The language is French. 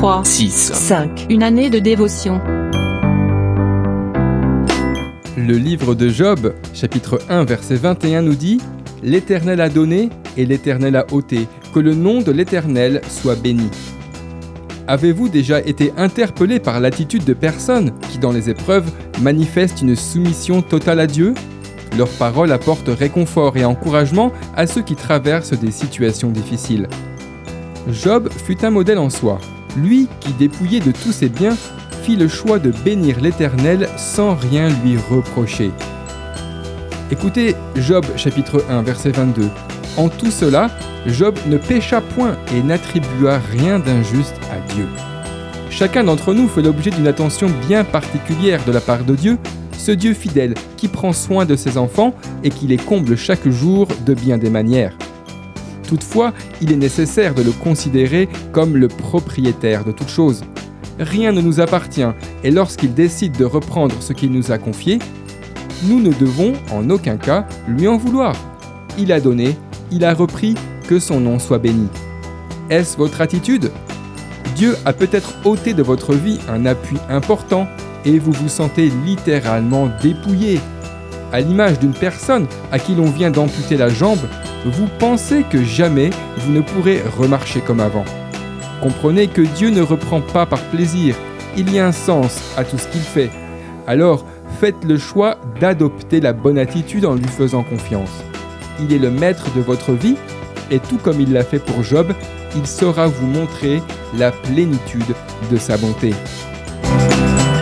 3, 6, 5. Une année de dévotion. Le livre de Job, chapitre 1, verset 21 nous dit L'Éternel a donné et l'Éternel a ôté, que le nom de l'Éternel soit béni. Avez-vous déjà été interpellé par l'attitude de personnes qui, dans les épreuves, manifestent une soumission totale à Dieu? Leurs paroles apportent réconfort et encouragement à ceux qui traversent des situations difficiles. Job fut un modèle en soi. Lui qui, dépouillé de tous ses biens, fit le choix de bénir l'Éternel sans rien lui reprocher. Écoutez Job chapitre 1 verset 22. En tout cela, Job ne pécha point et n'attribua rien d'injuste à Dieu. Chacun d'entre nous fait l'objet d'une attention bien particulière de la part de Dieu, ce Dieu fidèle qui prend soin de ses enfants et qui les comble chaque jour de bien des manières. Toutefois, il est nécessaire de le considérer comme le propriétaire de toute chose. Rien ne nous appartient et lorsqu'il décide de reprendre ce qu'il nous a confié, nous ne devons en aucun cas lui en vouloir. Il a donné, il a repris, que son nom soit béni. Est-ce votre attitude? Dieu a peut-être ôté de votre vie un appui important et vous vous sentez littéralement dépouillé. À l'image d'une personne à qui l'on vient d'amputer la jambe, vous pensez que jamais vous ne pourrez remarcher comme avant. Comprenez que Dieu ne reprend pas par plaisir, il y a un sens à tout ce qu'il fait. Alors, faites le choix d'adopter la bonne attitude en lui faisant confiance. Il est le maître de votre vie et tout comme il l'a fait pour Job, il saura vous montrer la plénitude de sa bonté.